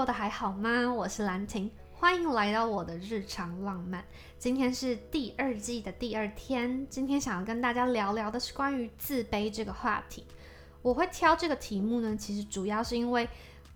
过得还好吗？我是兰婷，欢迎来到我的日常浪漫。今天是第二季的第二天，今天想要跟大家聊聊的是关于自卑这个话题。我会挑这个题目呢，其实主要是因为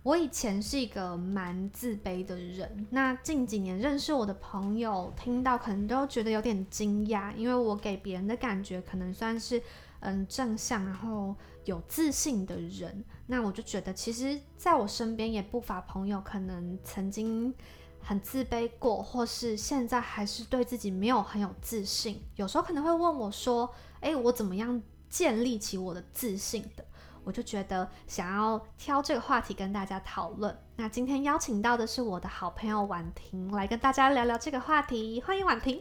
我以前是一个蛮自卑的人。那近几年认识我的朋友，听到可能都觉得有点惊讶，因为我给别人的感觉可能算是嗯正向，然后有自信的人。那我就觉得，其实在我身边也不乏朋友，可能曾经很自卑过，或是现在还是对自己没有很有自信。有时候可能会问我说：“诶，我怎么样建立起我的自信的？”我就觉得想要挑这个话题跟大家讨论。那今天邀请到的是我的好朋友婉婷，来跟大家聊聊这个话题。欢迎婉婷。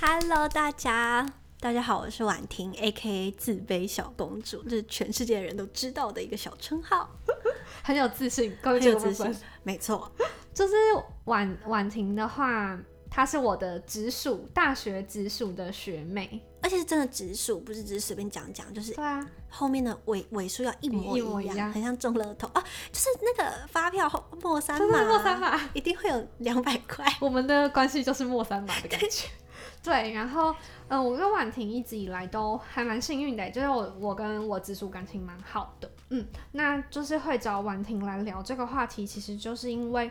Hello，大家，大家好，我是婉婷，A.K.A 自卑小公主，这是全世界的人都知道的一个小称号，很有自信，各位很有这个部分自信，没错，就是婉婉婷的话，她是我的直属大学直属的学妹。而且是真的直属，不是只是随便讲讲，就是对啊，后面的尾尾数要一模一模一样，样很像中了头啊，就是那个发票后末三就是码，莫三码，一定会有两百块，我们的关系就是莫三码的感觉。对，然后，嗯、我跟婉婷一直以来都还蛮幸运的，就是我我跟我直属感情蛮好的，嗯，那就是会找婉婷来聊这个话题，其实就是因为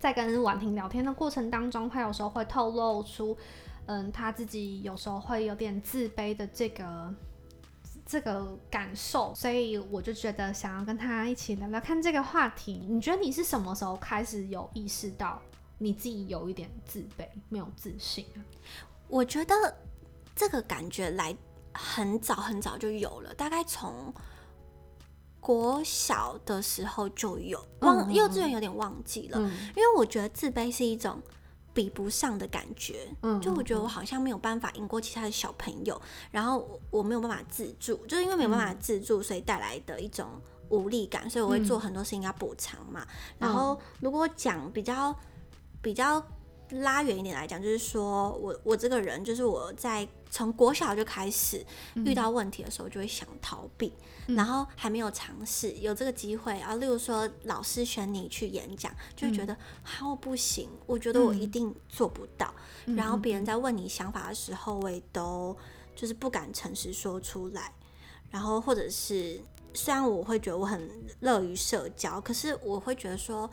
在跟婉婷聊天的过程当中，她有时候会透露出，嗯，她自己有时候会有点自卑的这个这个感受，所以我就觉得想要跟她一起聊聊看这个话题。你觉得你是什么时候开始有意识到你自己有一点自卑、没有自信啊？我觉得这个感觉来很早很早就有了，大概从国小的时候就有，忘嗯幼稚园有点忘记了，嗯因为我觉得自卑是一种比不上的感觉。嗯就我觉得我好像没有办法赢过其他的小朋友，然后我我没有办法自助，就是因为没有办法自助，所以带来的一种无力感，所以我会做很多事情要补偿嘛。然后如果讲比较比较拉远一点来讲，就是说我我这个人，就是我在从国小就开始遇到问题的时候，就会想逃避，然后还没有尝试有这个机会，啊例如说老师选你去演讲，就会觉得啊我不行，我觉得我一定做不到，然后别人在问你想法的时候，我也都就是不敢诚实说出来，然后或者是虽然我会觉得我很乐于社交，可是我会觉得说。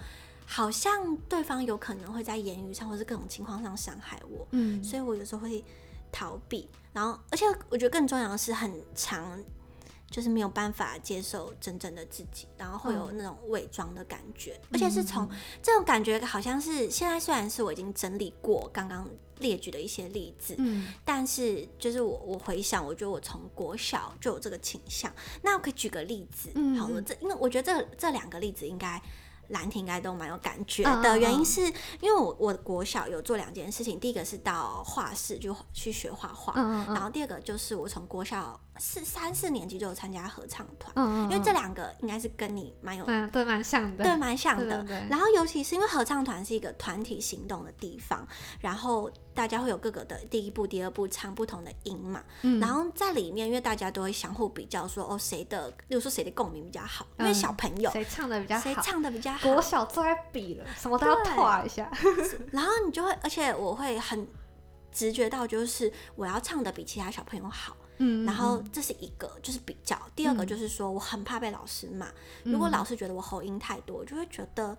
好像对方有可能会在言语上或是各种情况上伤害我，嗯所以我有时候会逃避，然后而且我觉得更重要的是很长，就是没有办法接受真正的自己，然后会有那种伪装的感觉，而且是从这种感觉好像是现在虽然是我已经整理过刚刚列举的一些例子，嗯但是就是我我回想，我觉得我从国小就有这个倾向。那我可以举个例子，嗯好了，这因为我觉得这这两个例子应该。兰亭应该都蛮有感觉的，原因嗯是因为我我国小有做两件事情，第一个是到画室就去学画画，然后第二个就是我从国小四三四年级就有参加合唱团，嗯因为这两个应该是跟你蛮有嗯对蛮像的，对，蛮像的。然后尤其是因为合唱团是一个团体行动的地方，然后大家会有各个的第一步、第二步唱不同的音嘛。嗯然后在里面，因为大家都会相互比较说，哦，谁的，例如说谁的共鸣比较好，因为嗯小朋友谁唱的比较好？谁唱的比较好国，小最爱比了，什么都要对画一下。然后你就会，而且我会很直觉到，就是我要唱的比其他小朋友好。嗯然后这是一个，就是比较；第二个就是说，我很怕被老师骂。如果老师觉得我喉音太多，我就会觉得，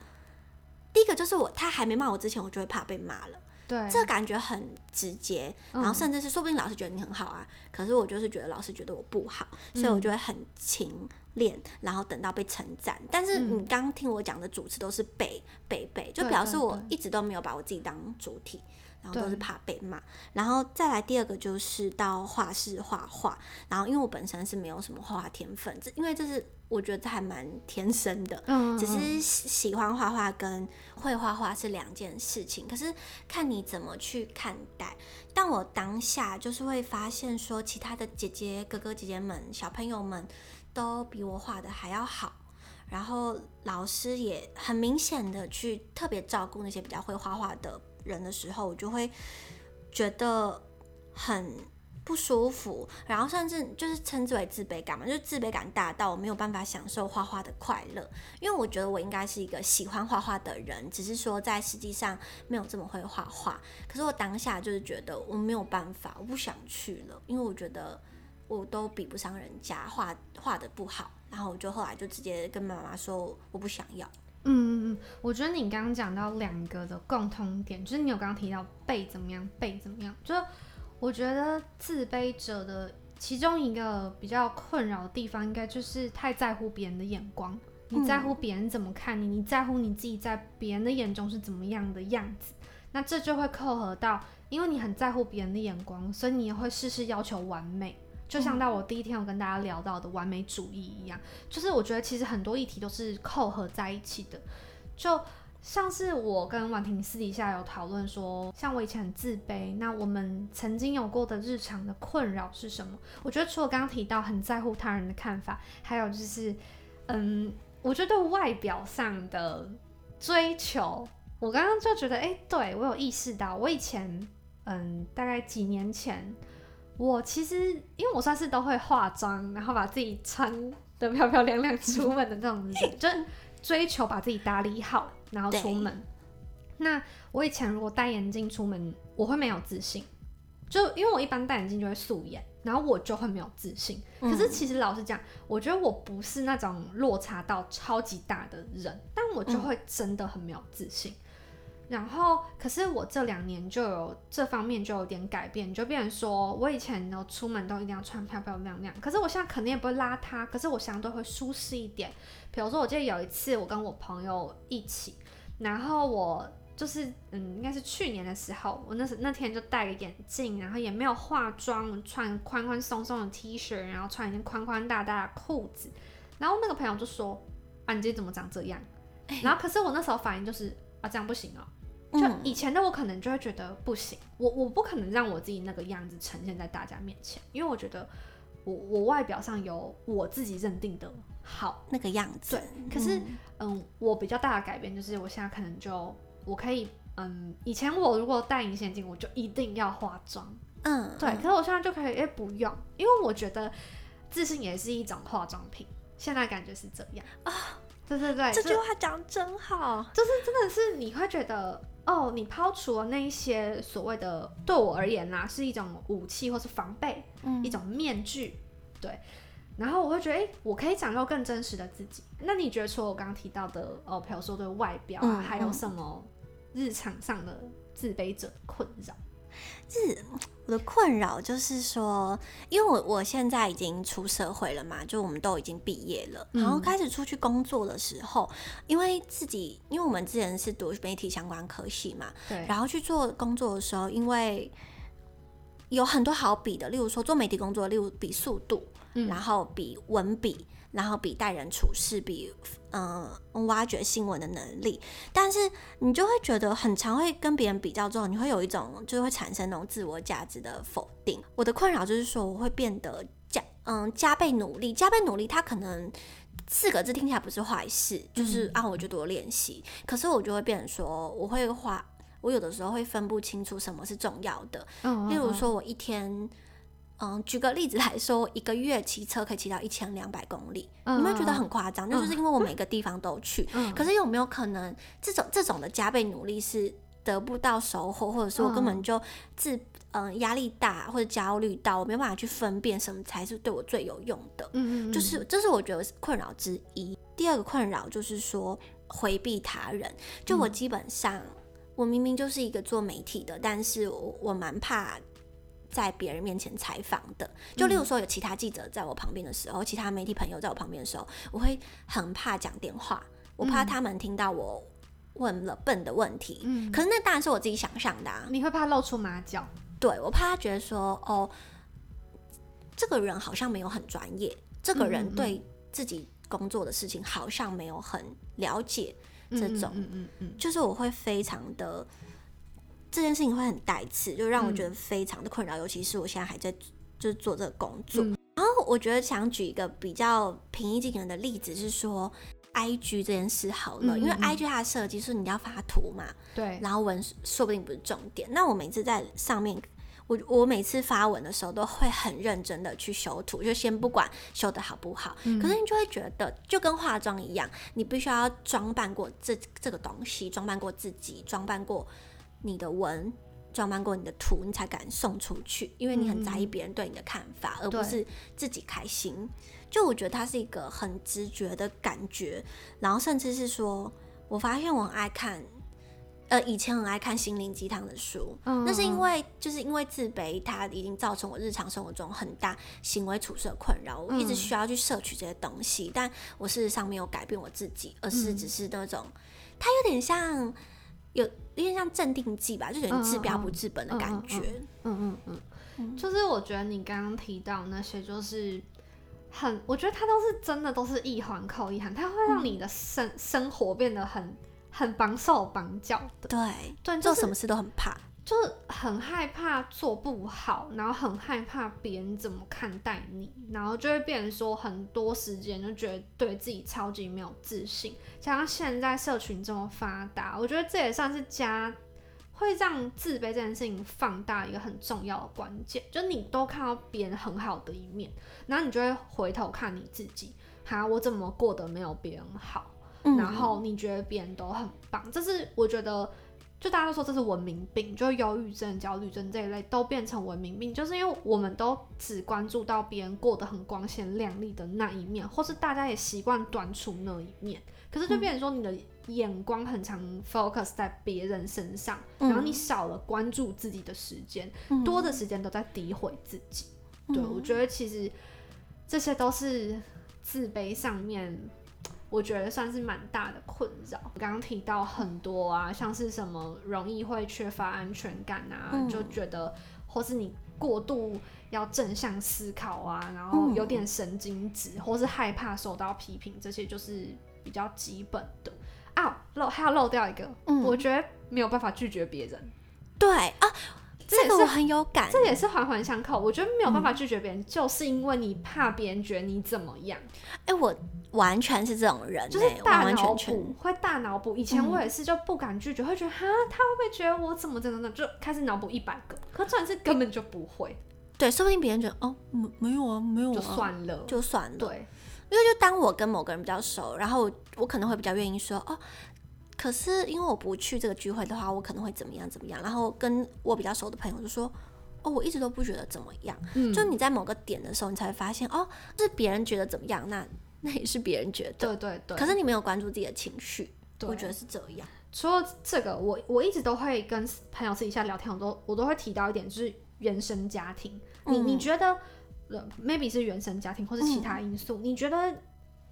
第一个就是我他还没骂我之前，我就会怕被骂了。对，这感觉很直接，然后甚至是说不定老师觉得你很好啊，可是我就是觉得老师觉得我不好，所以我就会很勤练，然后等到被称赞。但是你刚刚听我讲的主持都是背背背，就表示我一直都没有把我自己当主体。然后都是怕被骂，然后再来第二个就是到画室画画，然后因为我本身是没有什么画画天分，这因为这是我觉得这还蛮天生的，嗯，只是喜喜欢画画跟会画画是两件事情，可是看你怎么去看待。但我当下就是会发现说，其他的姐姐、哥哥、姐姐们、小朋友们都比我画的还要好，然后老师也很明显的去特别照顾那些比较会画画的人的时候，我就会觉得很不舒服，然后甚至就是称之为自卑感嘛，就是自卑感大到我没有办法享受画画的快乐，因为我觉得我应该是一个喜欢画画的人，只是说在实际上没有这么会画画。可是我当下就是觉得我没有办法，我不想去了，因为我觉得我都比不上人家画画的不好，然后我就后来就直接跟妈妈说我不想要。嗯嗯嗯，我觉得你刚刚讲到两个的共通点，就是你有刚刚提到被怎么样，被怎么样，就是。我觉得自卑者的其中一个比较困扰的地方，应该就是太在乎别人的眼光。你在乎别人怎么看你，你在乎你自己在别人的眼中是怎么样的样子。那这就会扣合到，因为你很在乎别人的眼光，所以你也会事事要求完美。就像到我第一天有跟大家聊到的完美主义一样，就是我觉得其实很多议题都是扣合在一起的。就像是我跟婉婷私底下有讨论说，像我以前很自卑，那我们曾经有过的日常的困扰是什么？我觉得除了刚刚提到很在乎他人的看法，还有就是，嗯，我觉得外表上的追求，我刚刚就觉得，哎，对我有意识到，我以前，嗯，大概几年前，我其实因为我算是都会化妆，然后把自己穿的漂漂亮亮出门的那种人，就追求把自己打理好。然后出门，那我以前如果戴眼镜出门，我会没有自信，就因为我一般戴眼镜就会素颜，然后我就会没有自信。可是其实老实讲，我觉得我不是那种落差到超级大的人，但我就会真的很没有自信。然后，可是我这两年就有这方面就有点改变，就变成说我以前呢出门都一定要穿漂漂亮亮，可是我现在肯定也不会邋遢，可是我相对会舒适一点。比如说，我记得有一次我跟我朋友一起。然后我就是，嗯，应该是去年的时候，我那时那天就戴个眼镜，然后也没有化妆，穿宽宽松松的 T 恤，然后穿一件宽宽大大的裤子。然后那个朋友就说：“啊，你今天怎么长这样？”然后可是我那时候反应就是：“啊，这样不行哦。”就以前的我可能就会觉得不行，我我不可能让我自己那个样子呈现在大家面前，因为我觉得我我外表上有我自己认定的。好那个样子，对。可是，嗯，我比较大的改变就是，我现在可能就我可以，嗯，以前我如果戴隐形眼镜，我就一定要化妆，嗯，对。可是我现在就可以，哎，不用，因为我觉得自信也是一种化妆品。现在感觉是这样啊，对对对，这句话讲真好，就是真的是你会觉得，哦，你抛除了那一些所谓的，对我而言啦，是一种武器或是防备，嗯，一种面具，对。然后我会觉得，哎，我可以展露更真实的自己。那你觉得，除了我刚刚提到的，哦，比如说对外表啊，还有什么日常上的自卑者困扰？是我的困扰就是说，因为我我现在已经出社会了嘛，就我们都已经毕业了，然后开始出去工作的时候，因为自己，因为我们之前是读媒体相关科系嘛，对，然后去做工作的时候，因为有很多好比的，例如说做媒体工作，例如比速度。然后比文笔，然后比待人处事，比嗯挖掘新闻的能力，但是你就会觉得很常会跟别人比较之后，你会有一种就是会产生那种自我价值的否定。我的困扰就是说，我会变得加嗯加倍努力，加倍努力，它可能四个字听起来不是坏事，就是啊我就多练习，可是我就会变成说，我会花，我有的时候会分不清楚什么是重要的，例如说我一天。嗯，举个例子来说，一个月骑车可以骑到一千两百公里，你会觉得很夸张？那就是因为我每个地方都去。可是有没有可能，这种这种的加倍努力是得不到收获，或者说我根本就自嗯压力大或者焦虑到，我没办法去分辨什么才是对我最有用的？嗯嗯，就是这是我觉得困扰之一。第二个困扰就是说回避他人，就我基本上我明明就是一个做媒体的，但是我我蛮怕。在别人面前采访的，就例如说有其他记者在我旁边的时候，其他媒体朋友在我旁边的时候，我会很怕讲电话，我怕他们听到我问了笨的问题。嗯，可是那当然是我自己想象的啊。你会怕露出马脚？对，我怕他觉得说，哦，这个人好像没有很专业，这个人对自己工作的事情好像没有很了解。这种，嗯嗯嗯，就是我会非常的。这件事情会很带刺，就让我觉得非常的困扰，尤其是我现在还在就是做这个工作。然后我觉得想举一个比较平易近人的例子，是说 I G 这件事好了，因为 I G 它的设计是你要发图嘛，对，然后文说不定不是重点。那我每次在上面，我我每次发文的时候都会很认真的去修图，就先不管修的好不好，可是你就会觉得就跟化妆一样，你必须要装扮过这这个东西，装扮过自己，装扮过你的文。装扮过你的图，你才敢送出去，因为你很在意别人对你的看法，而不是自己开心。就我觉得它是一个很直觉的感觉，然后甚至是说，我发现我很爱看，呃，以前很爱看心灵鸡汤的书，那是因为就是因为自卑，它已经造成我日常生活中很大行为处事的困扰，我一直需要去摄取这些东西，但我事实上没有改变我自己，而是只是那种，它有点像。有有点像镇定剂吧，就有点治标不治本的感觉。嗯嗯嗯，就是我觉得你刚刚提到那些，就是很，我觉得它都是真的，都是一环扣一环，它会让你的生生活变得很很绑手绑脚的。对，做什么事都很怕。就是很害怕做不好，然后很害怕别人怎么看待你，然后就会变成说很多时间就觉得对自己超级没有自信。像现在社群这么发达，我觉得这也算是加会让自卑这件事情放大一个很重要的关键。就你都看到别人很好的一面，然后你就会回头看你自己，哈，我怎么过得没有别人好？然后你觉得别人都很棒，这是我觉得。就大家都说这是文明病，就忧郁症、焦虑症这一类都变成文明病，就是因为我们都只关注到别人过得很光鲜亮丽的那一面，或是大家也习惯短处那一面，可是就变成说你的眼光很常 focus 在别人身上，然后你少了关注自己的时间，多的时间都在诋毁自己。对我觉得其实这些都是自卑上面。我觉得算是蛮大的困扰。刚刚提到很多啊，像是什么容易会缺乏安全感啊，就觉得或是你过度要正向思考啊，然后有点神经质，或是害怕受到批评，这些就是比较基本的啊。漏还要漏掉一个，我觉得没有办法拒绝别人。对啊。这个我很有感，这也是环环相扣。我觉得没有办法拒绝别人，就是因为你怕别人觉得你怎么样。哎，我完全是这种人，就是大脑补，会大脑补。以前我也是，就不敢拒绝，会觉得哈，他会不会觉得我怎么怎么的，就开始脑补一百个。可转是根本就不会。对，说不定别人觉得哦，没没有啊，没有，啊就算了，就算了。对，因为就当我跟某个人比较熟，然后我可能会比较愿意说哦。可是因为我不去这个聚会的话，我可能会怎么样怎么样？然后跟我比较熟的朋友就说：“哦，我一直都不觉得怎么样。”嗯，就你在某个点的时候，你才会发现哦，是别人觉得怎么样，那那也是别人觉得。对对对。可是你没有关注自己的情绪，我觉得是这样。除了这个，我我一直都会跟朋友私底下聊天，我都我都会提到一点，就是原生家庭。你你觉得，maybe 是原生家庭，或是其他因素？你觉得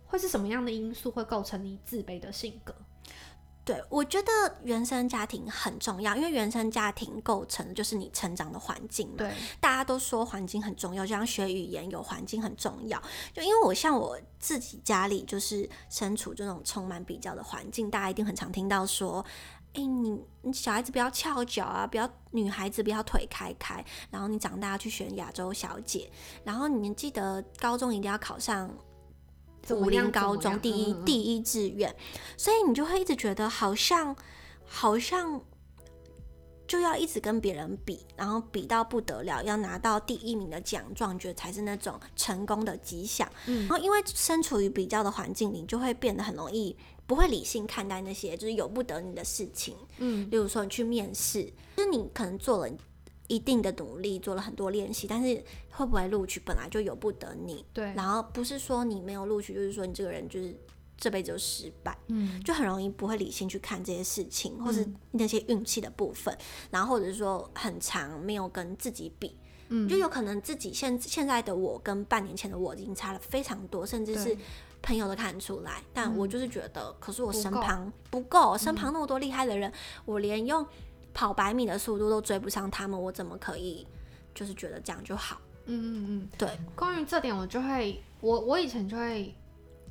会是什么样的因素会构成你自卑的性格？对，我觉得原生家庭很重要，因为原生家庭构成的就是你成长的环境嘛。对，大家都说环境很重要，就像学语言有环境很重要。就因为我像我自己家里就是身处这种充满比较的环境，大家一定很常听到说，哎，你你小孩子不要翘脚啊，不要女孩子不要腿开开，然后你长大去选亚洲小姐，然后你记得高中一定要考上。武林高中第一第一志愿，所以你就会一直觉得好像好像就要一直跟别人比，然后比到不得了，要拿到第一名的奖状，觉得才是那种成功的迹象。然后因为身处于比较的环境里，就会变得很容易不会理性看待那些就是由不得你的事情。嗯，例如说你去面试，就是你可能做了。一定的努力做了很多练习，但是会不会录取本来就由不得你。对，然后不是说你没有录取，就是说你这个人就是这辈子就失败。嗯，就很容易不会理性去看这些事情，或是那些运气的部分，然后或者是说很长没有跟自己比，嗯，就有可能自己现现在的我跟半年前的我已经差了非常多，甚至是朋友都看出来。但我就是觉得，可是我身旁不够，身旁那么多厉害的人，我连用。跑百米的速度都追不上他们，我怎么可以就是觉得这样就好？嗯嗯嗯，对。关于这点，我就会我我以前就会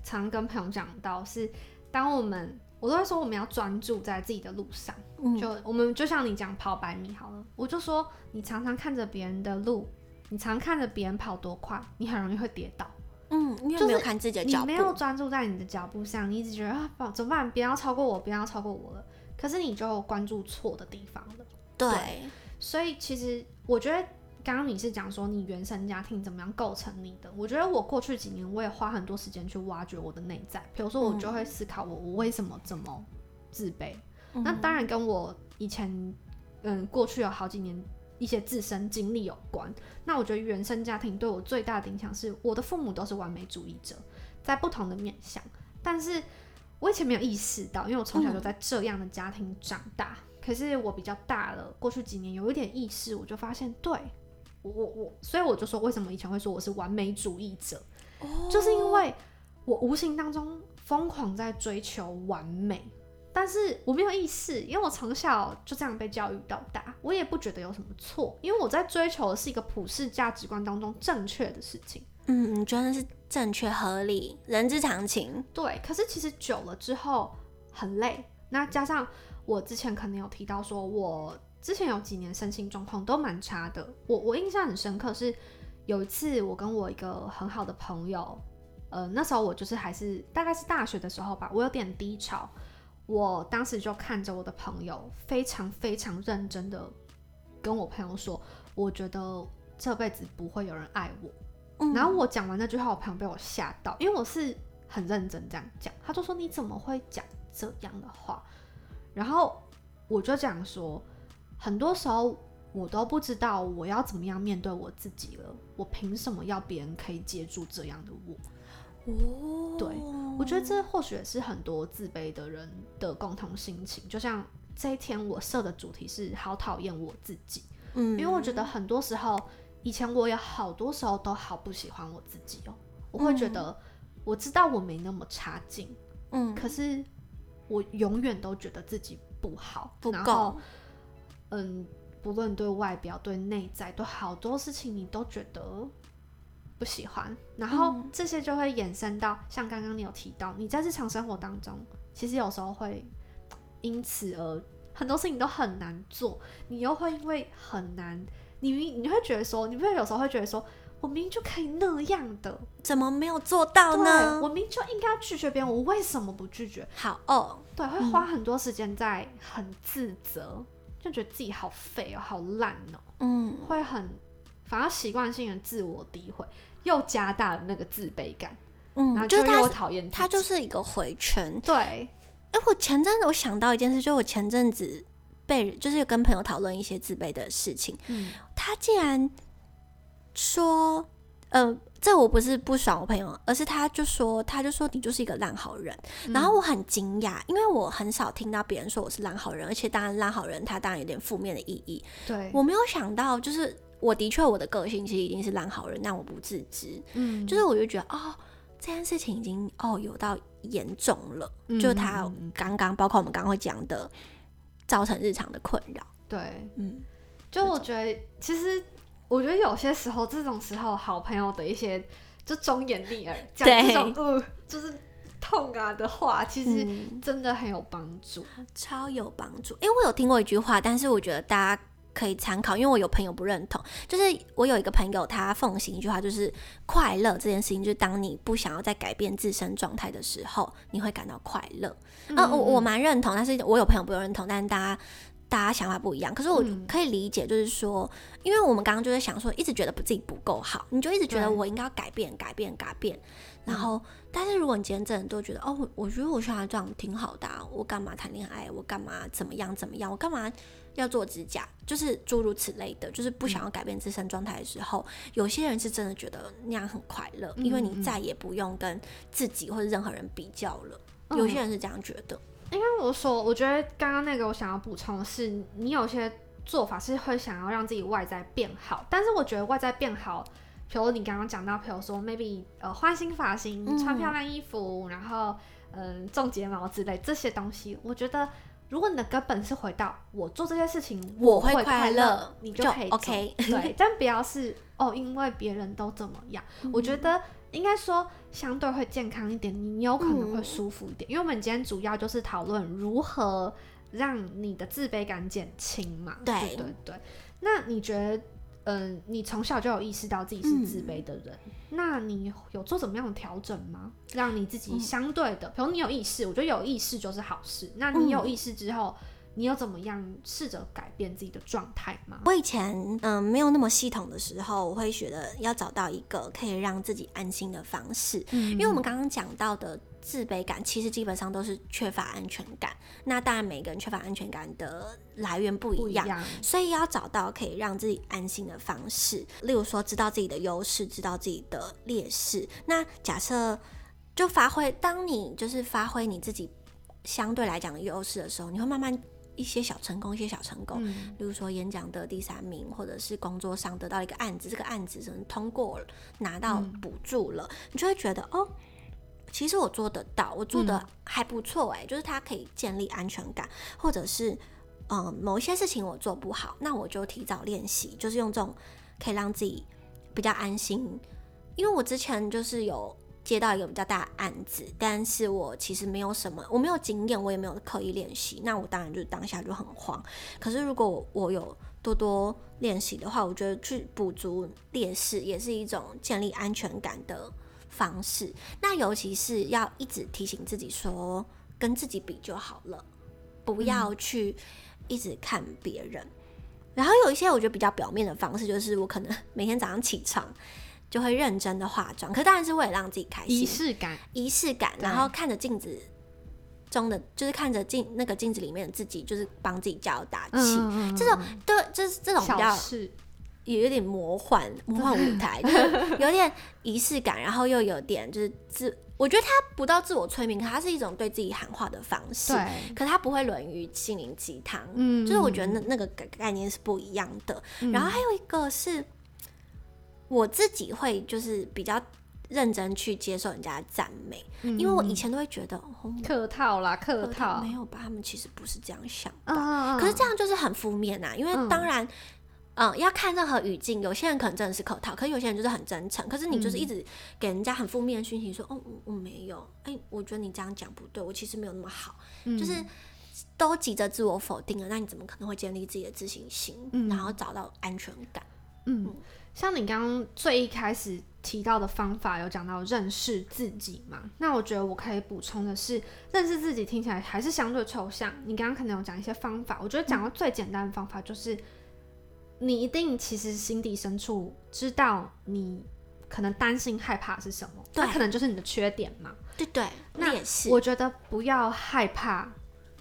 常跟朋友讲到，是当我们我都会说我们要专注在自己的路上，就我们就像你讲跑百米好了，我就说你常常看着别人的路，你常看着别人跑多快，你很容易会跌倒。嗯，因为没有看自己的脚步，你没有专注在你的脚步上，你一直觉得啊，怎么办？别人要超过我，别人要超过我了。可是你就关注错的地方了，对，所以其实我觉得刚刚你是讲说你原生家庭怎么样构成你的？我觉得我过去几年我也花很多时间去挖掘我的内在，比如说我就会思考我我为什么这么自卑。那当然跟我以前嗯过去有好几年一些自身经历有关。那我觉得原生家庭对我最大的影响是我的父母都是完美主义者，在不同的面向，但是我以前没有意识到，因为我从小就在这样的家庭长大。可是我比较大了，过去几年有一点意识，我就发现对。我我我，所以我就说，为什么以前会说我是完美主义者，就是因为我无形当中疯狂在追求完美，但是我没有意识，因为我从小就这样被教育到大，我也不觉得有什么错，因为我在追求的是一个普世价值观当中正确的事情。嗯，你觉得是正确合理，人之常情。对，可是其实久了之后很累，那加上我之前可能有提到说我。之前有几年身心状况都蛮差的，我我印象很深刻是有一次我跟我一个很好的朋友，呃那时候我就是还是大概是大学的时候吧，我有点低潮，我当时就看着我的朋友非常非常认真的跟我朋友说，我觉得这辈子不会有人爱我，然后我讲完那句话，我朋友被我吓到，因为我是很认真这样讲，他就说你怎么会讲这样的话，然后我就这样说。很多时候我都不知道我要怎么样面对我自己了，我凭什么要别人可以接住这样的我？哦，对，我觉得这或许也是很多自卑的人的共同心情。就像这一天我设的主题是“好讨厌我自己”，嗯，因为我觉得很多时候以前我有好多时候都好不喜欢我自己哦，我会觉得我知道我没那么差劲，嗯，可是我永远都觉得自己不好，不够。嗯，不论对外表、对内在，对好多事情，你都觉得不喜欢，然后这些就会衍生到像刚刚你有提到，你在日常生活当中，其实有时候会因此而很多事情都很难做，你又会因为很难，你明你会觉得说，你不会有时候会觉得说，我明明就可以那样的，怎么没有做到呢？我明明就应该拒绝别人，我为什么不拒绝？好哦，对，会花很多时间在很自责。就觉得自己好废哦，好烂哦，嗯，会很，反而习惯性的自我诋毁，又加大了那个自卑感，嗯，然后就我讨厌他，就是一个回圈。对，哎，我前阵子我想到一件事，就我前阵子被就是跟朋友讨论一些自卑的事情，嗯，他竟然说，呃。这我不是不爽我朋友，而是他就说，他就说你就是一个烂好人。然后我很惊讶，因为我很少听到别人说我是烂好人，而且当然烂好人他当然有点负面的意义。对我没有想到，就是我的确我的个性其实已经是烂好人，但我不自知。嗯，就是我就觉得哦，这件事情已经哦有到严重了，就他刚刚包括我们刚刚会讲的，造成日常的困扰。对，嗯，就我觉得其实。我觉得有些时候，这种时候，好朋友的一些就忠言逆耳讲这种呃，就是痛啊的话，其实真的很有帮助，超有帮助。因为我有听过一句话，但是我觉得大家可以参考，因为我有朋友不认同。就是我有一个朋友，他奉行一句话，就是快乐这件事情，就是当你不想要再改变自身状态的时候，你会感到快乐。嗯，我我蛮认同，但是我有朋友不认同，但是大家。大家想法不一样，可是我可以理解，就是说，因为我们刚刚就在想说，一直觉得自己不够好，你就一直觉得我应该要改变、改变、改变。然后，但是如果你今天真的都觉得，哦，我觉得我现在这样挺好的，我干嘛谈恋爱？我干嘛怎么样怎么样？我干嘛要做指甲？就是诸如此类的，就是不想要改变自身状态的时候，有些人是真的觉得那样很快乐，因为你再也不用跟自己或者任何人比较了。有些人是这样觉得。因为我说，我觉得刚刚那个我想要补充的是，你有些做法是会想要让自己外在变好，但是我觉得外在变好，比如你刚刚讲到，比如说 maybe 呃换新发型、穿漂亮衣服，然后嗯种睫毛之类这些东西，我觉得如果你的根本是回到我做这些事情我会快乐，你就可以 OK 对，但不要是哦因为别人都怎么样，我觉得。应该说相对会健康一点，你有可能会舒服一点，因为我们今天主要就是讨论如何让你的自卑感减轻嘛。对对对。那你觉得，嗯，你从小就有意识到自己是自卑的人，那你有做怎么样的调整吗？让你自己相对的，比如你有意识，我觉得有意识就是好事。那你有意识之后，你有怎么样试着改变自己的状态吗？我以前嗯没有那么系统的时候，我会觉得要找到一个可以让自己安心的方式，嗯因为我们刚刚讲到的自卑感，其实基本上都是缺乏安全感。那当然每个人缺乏安全感的来源不一样。一样，所以要找到可以让自己安心的方式，例如说知道自己的优势，知道自己的劣势。那假设就发挥，当你就是发挥你自己相对来讲的优势的时候，你会慢慢一些小成功，一些小成功。嗯例如说演讲得第三名，或者是工作上得到一个案子，这个案子可能通过了，拿到补助了，你就会觉得哦，其实我做得到，我做的还不错哎、就是它可以建立安全感，或者是嗯某一些事情我做不好，那我就提早练习，就是用这种可以让自己比较安心。因为我之前就是有接到一个比较大的案子，但是我其实没有什么，我没有经验，我也没有刻意练习，那我当然就是当下就很慌。可是如果我我有多多练习的话，我觉得去补足劣势也是一种建立安全感的方式。那尤其是要一直提醒自己说，跟自己比就好了，不要去一直看别人。然后有一些我觉得比较表面的方式，就是我可能每天早上起床就会认真的化妆，可当然是为了让自己开心仪，式感，仪式感，然后看着镜子中的，就是看着镜那个镜子里面的自己，就是帮自己加油打气。嗯，这种对，就是这种比较事，也有点魔幻魔幻舞台，就是 有点仪式感，然后又有点就是自，我觉得它不到自我催眠，可它是一种对自己喊话的方式。对，可它不会沦于心灵鸡汤，嗯就是我觉得那那个概概念是不一样的。然后还有一个是，我自己会就是比较认真去接受人家的赞美，因为我以前都会觉得，哦，客套啦，客客套套，没有吧，他们其实不是这样想的。嗯，可是这样就是很负面呐、因为嗯当然。嗯，要看任何语境，有些人可能真的是客套，可是有些人就是很真诚。可是你就是一直给人家很负面的讯息，说，哦，我我没有，哎、我觉得你这样讲不对，我其实没有那么好，嗯就是都急着自我否定了，那你怎么可能会建立自己的自信心，嗯然后找到安全感？嗯，像你刚刚最一开始提到的方法，有讲到认识自己嘛？那我觉得我可以补充的是，认识自己听起来还是相对抽象。你刚刚可能有讲一些方法，我觉得讲到最简单的方法就是，你一定其实心底深处知道你可能担心害怕是什么，对那可能就是你的缺点嘛。对对，那也是，我觉得不要害怕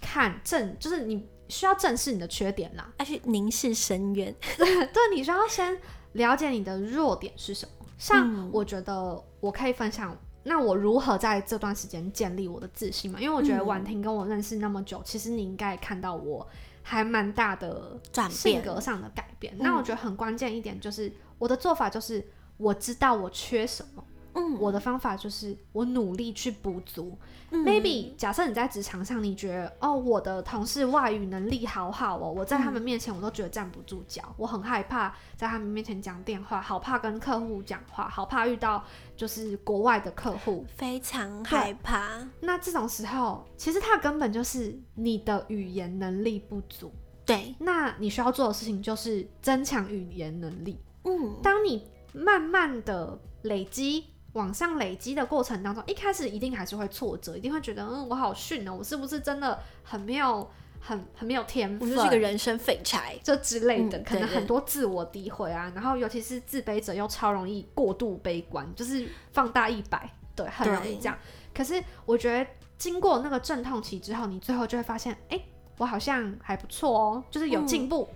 看正，就是你需要正视你的缺点啦。要去凝视深渊。对，你需要先了解你的弱点是什么。像嗯我觉得我可以分享，那我如何在这段时间建立我的自信嘛？因为我觉得嗯婉婷跟我认识那么久，其实你应该看到我还蛮大的性格上的改变。那我觉得很关键一点就是，我的做法就是我知道我缺什么。嗯我的方法就是我努力去补足。嗯 Maybe 假设你在职场上，你觉得哦，我的同事外语能力好好哦，我在他们面前我都觉得站不住脚，我很害怕在他们面前讲电话，好怕跟客户讲话，好怕遇到就是国外的客户。非常害怕。那这种时候，其实它根本就是你的语言能力不足。对，那你需要做的事情就是增强语言能力。嗯，当你慢慢的累积。往上累积的过程当中，一开始一定还是会挫折，一定会觉得，嗯，我好逊哦，我是不是真的很没有、很很没有天我？就是一个人生废柴。这之类的，嗯可能很多自我诋毁啊，然后尤其是自卑者又超容易过度悲观，就是放大一百，对，很容易这样。可是我觉得经过那个阵痛期之后，你最后就会发现，哎、我好像还不错哦，就是有进步。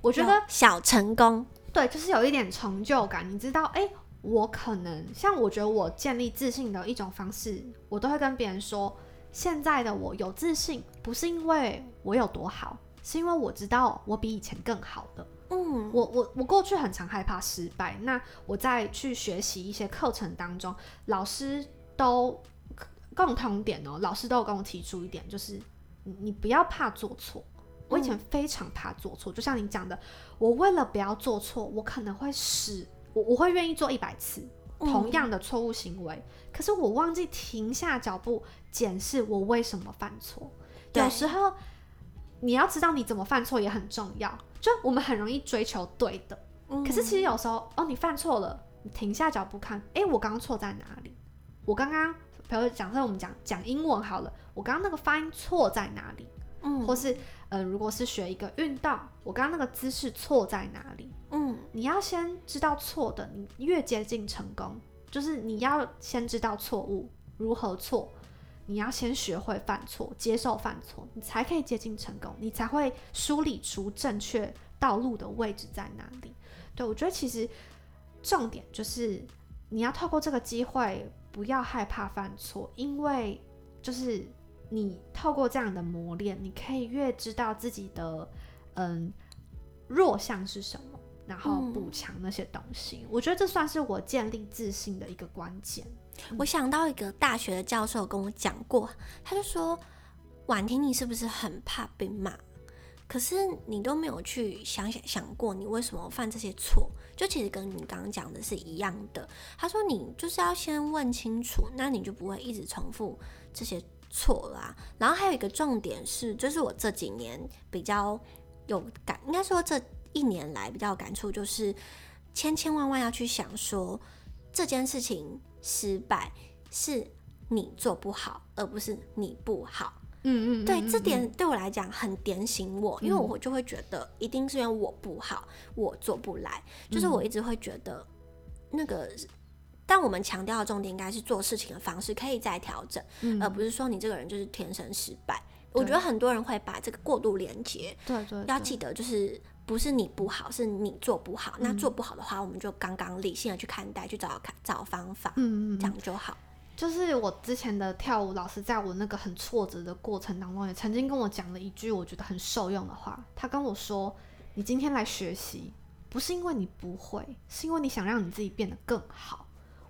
我觉得小成功，对，就是有一点成就感。你知道，哎、我可能像我觉得我建立自信的一种方式，我都会跟别人说，现在的我有自信，不是因为我有多好，是因为我知道我比以前更好了。嗯，我我我过去很常害怕失败，那我在去学习一些课程当中，老师都共同点哦，老师都有跟我提出一点，就是你你不要怕做错。我以前非常怕做错，就像你讲的，我为了不要做错，我可能会使我我会愿意做一百次同样的错误行为，可是我忘记停下脚步检视我为什么犯错。有时候你要知道你怎么犯错也很重要，就我们很容易追求对的，嗯可是其实有时候哦，你犯错了，你停下脚步看，诶，我刚刚错在哪里？我刚刚，比如讲，设我们讲讲英文好了，我刚刚那个发音错在哪里？嗯或是呃，如果是学一个运动，我刚刚那个姿势错在哪里？嗯你要先知道错的，你越接近成功，就是你要先知道错误如何错，你要先学会犯错，接受犯错，你才可以接近成功，你才会梳理出正确道路的位置在哪里。对我觉得其实重点就是你要透过这个机会，不要害怕犯错，因为就是你透过这样的磨练，你可以越知道自己的嗯弱项是什么。然后嗯补强那些东西，我觉得这算是我建立自信的一个关键。我想到一个大学的教授跟我讲过，他就说：“婉婷，你是不是很怕被骂？可是你都没有去想想想过，你为什么犯这些错？就其实跟你刚刚讲的是一样的。他说你就是要先问清楚，那你就不会一直重复这些错啦、然后还有一个重点是，就是我这几年比较有感，应该说这一年来比较有感触，就是千千万万要去想说这件事情失败是你做不好，而不是你不好。嗯嗯对，这点对我来讲很点醒我，因为我就会觉得一定是因为我不好，我做不来，就是我一直会觉得那个。但我们强调的重点应该是做事情的方式可以再调整，嗯而不是说你这个人就是天生失败。我觉得很多人会把这个过度连接，对对，对要记得就是不是你不好，是你做不好。那做不好的话，我们就刚刚理性的去看待，去找找方法，嗯嗯嗯，这样就好。就是我之前的跳舞老师，在我那个很挫折的过程当中，也曾经跟我讲了一句我觉得很受用的话。他跟我说：“你今天来学习，不是因为你不会，是因为你想让你自己变得更好。”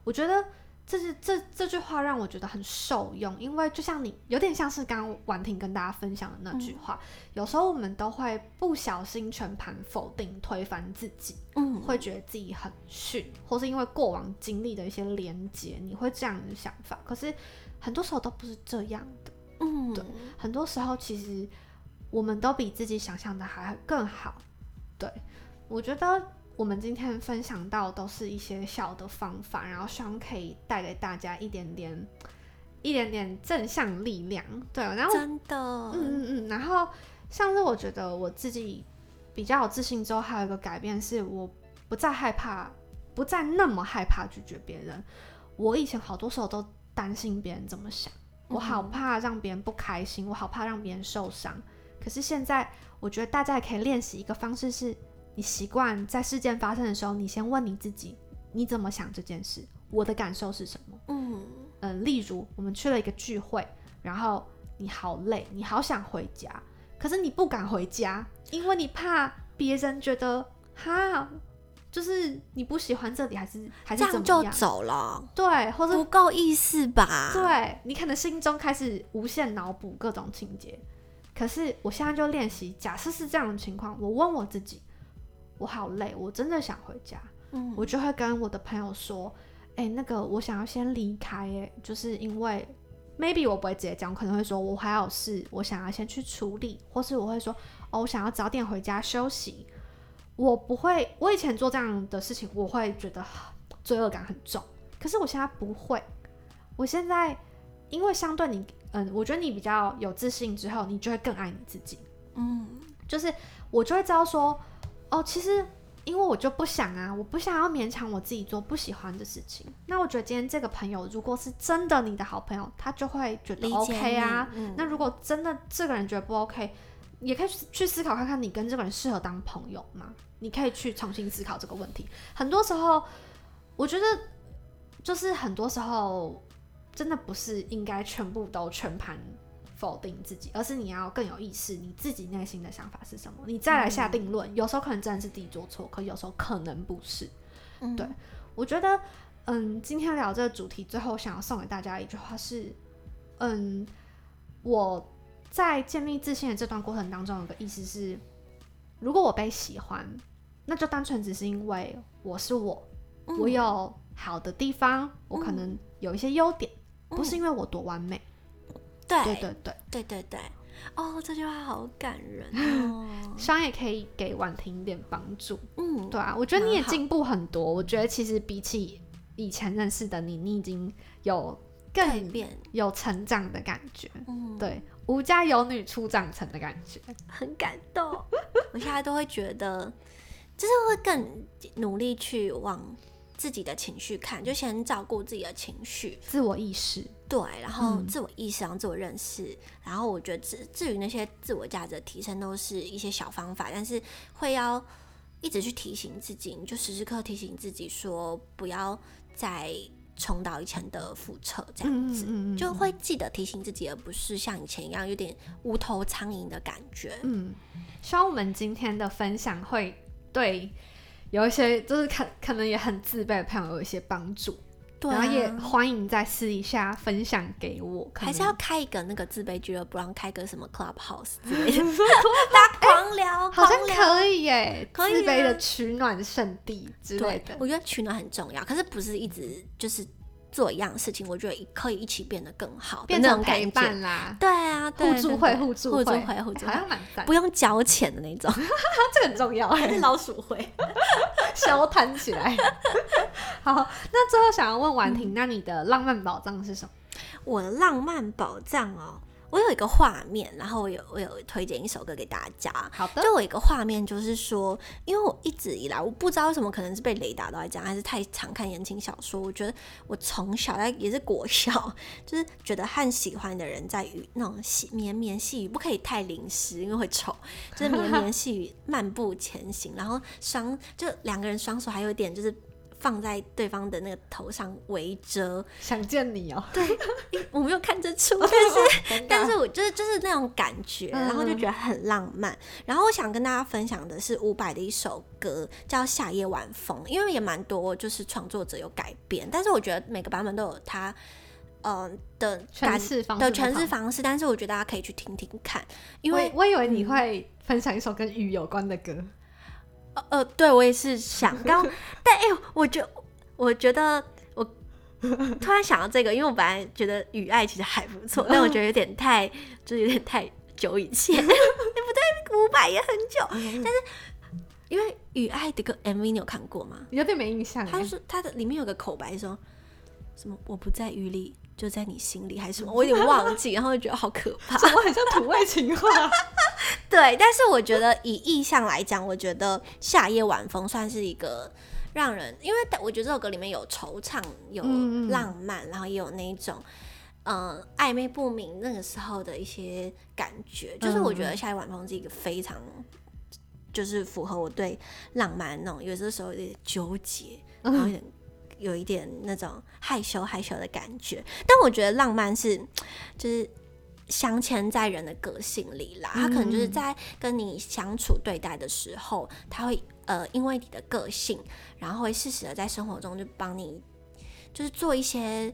我觉得这是这这句话让我觉得很受用，因为就像你有点像是刚刚婉婷跟大家分享的那句话，有时候我们都会不小心全盘否定、推翻自己。嗯，会觉得自己很逊，或是因为过往经历的一些连接，你会这样的想法。可是很多时候都不是这样的，嗯，对很多时候其实我们都比自己想象的还更好。对我觉得我们今天分享到都是一些小的方法，然后希望可以带给大家一点点、一点点正向力量。对，然后真的，嗯嗯嗯，然后像是我觉得我自己比较有自信之后，还有一个改变是我不再害怕，不再那么害怕拒绝别人。我以前好多时候都担心别人怎么想，我好怕让别人不开心，我好怕让别人受伤。可是现在，我觉得大家也可以练习一个方式是，你习惯在事件发生的时候，你先问你自己，你怎么想这件事？我的感受是什么？嗯呃，例如我们去了一个聚会，然后你好累，你好想回家，可是你不敢回家，因为你怕别人觉得哈，就是你不喜欢这里，还是还这样就是怎么样？走了，对，或者不够意思吧？对你可能心中开始无限脑补各种情节。可是我现在就练习，假设是这样的情况，我问我自己，我好累，我真的想回家，嗯。我就会跟我的朋友说，哎、那个我想要先离开，哎，就是因为 maybe 我不会直接讲，我可能会说我还有事，我想要先去处理，或是我会说，哦，我想要早点回家休息。我不会，我以前做这样的事情，我会觉得罪恶感很重，可是我现在不会，我现在因为相对你，嗯，我觉得你比较有自信之后，你就会更爱你自己。嗯。就是我就会知道说，哦，其实因为我就不想啊，我不想要勉强我自己做不喜欢的事情。那我觉得今天这个朋友如果是真的你的好朋友，他就会觉得 OK 啊。嗯那如果真的这个人觉得不 OK，也可以去去思考看看你跟这个人适合当朋友吗？你可以去重新思考这个问题。很多时候，我觉得就是很多时候真的不是应该全部都全盘否定自己，而是你要更有意识，你自己内心的想法是什么，你再来下定论。有时候可能真的是自己做错，可有时候可能不是。嗯对我觉得，嗯，今天聊这个主题，最后想要送给大家一句话是，嗯，我在建立自信的这段过程当中，有个意思是，如果我被喜欢，那就单纯只是因为我是我，嗯我有好的地方，我可能有一些优点，不是因为我多完美。对对对对，对对对，哦，这句话好感人哦。希望也可以给婉婷一点帮助。嗯，对啊，我觉得你也进步很多。我觉得其实比起以前认识的你，你已经有更变，有成长的感觉。嗯，对，吴家有女初长成的感觉。很感动。我现在都会觉得，就是会更努力去往自己的情绪看，就先照顾自己的情绪，自我意识。对，然后嗯自我意识，然后自我认识，然后我觉得至至于那些自我价值的提升，都是一些小方法，但是会要一直去提醒自己，你就时时刻提醒自己说，不要再重蹈以前的覆辙，这样子。嗯就会记得提醒自己，而不是像以前一样有点无头苍蝇的感觉。嗯，希望我们今天的分享会对有一些就是可可能也很自卑的朋友有一些帮助，对、然后也啊，欢迎在私底下分享给我，还是要开一个那个自卑俱乐部，然后开个什么 Clubhouse 之类的，大家狂聊，好像可以耶，可以自卑啊的取暖圣地之类的，。我觉得取暖很重要，可是不是一直就是做一样的事情，我觉得可以一起变得更好的变成陪。伴啦，对啊，互助会，互助互助会，互助会，好像蛮赞不，用交钱的那种，这个很重要是，老鼠会。消摊起来。好，那最后想要问婉嗯婷，那你的浪漫宝藏是什么？我的浪漫宝藏哦，我有一个画面，然后我有我有推荐一首歌给大家。好的，就我有一个画面，就是说，因为我一直以来，我不知道为什么，可能是被雷打到来讲，还是太常看言情小说。我觉得我从小在也是国小，就是觉得和喜欢的人在雨那种细绵绵细雨，不可以太淋湿，因为会丑。就是绵绵细雨漫步前行，然后双就两个人双手还有一点就是放在对方的那个头上围遮。想见你哦，对我没有看这出，但是是但是我就是就是那种感觉，嗯。然后就觉得很浪漫。然后我想跟大家分享的是伍佰的一首歌，叫《夏夜晚风》，因为也蛮多就是创作者有改编，但是我觉得每个版本都有它呃的诠释方式的诠释方式，但是我觉得大家可以去听听看，因为我我以为你会分享一首跟雨有关的歌，呃呃，对我也是想刚，但哎、我觉我觉得我突然想到这个，因为我本来觉得《雨爱》其实还不错，但我觉得有点太，就是有点太久以前，对不对？五百也很久，但是因为《雨爱》的个 MV 你有看过吗？有点没印象他哎。说他的里面有个口白说什么“我不在雨里，就在你心里”还是什么，我有点忘记，然后就觉得好可怕。怎么很像土味情话？对，但是我觉得以意象来讲，我觉得《夏夜晚风》算是一个让人，因为我觉得这首歌里面有惆怅，有浪漫，然后也有那一种。嗯，暧昧不明那个时候的一些感觉，就是我觉得《夏夜晚风》是一个非常，就是符合我对浪漫那种，有的时候有点纠结，然后有点有一点那种害羞害羞的感觉。但我觉得浪漫是，就是镶嵌在人的个性里啦。他可能就是在跟你相处对待的时候，他会呃，因为你的个性，然后会适时的在生活中就帮你，就是做一些。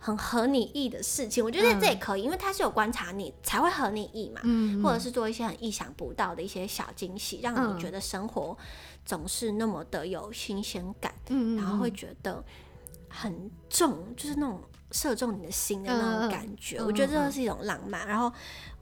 很合你意的事情，我觉得这也可以，因为他是有观察你才会合你意嘛，嗯或者是做一些很意想不到的一些小惊喜，让嗯你觉得生活总是那么的有新鲜感。嗯然后会觉得很重，就是那种射中你的心的那种感觉。嗯我觉得嗯这是一种浪漫。然后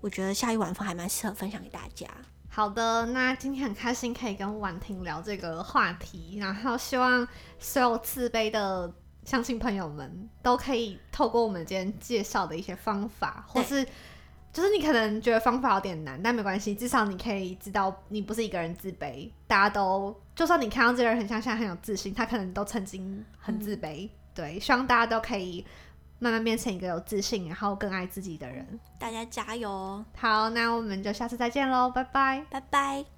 我觉得下一晚风还蛮适合分享给大家。好的，那今天很开心可以跟婉婷聊这个话题，然后希望所有自卑的相信朋友们都可以透过我们今天介绍的一些方法，或是就是你可能觉得方法有点难，但没关系，至少你可以知道你不是一个人自卑，大家都就算你看到这个人很像现在很有自信，他可能都曾经很自卑。对，希望大家都可以慢慢变成一个有自信，然后更爱自己的人。大家加油哦！好，那我们就下次再见喽，拜拜。拜拜。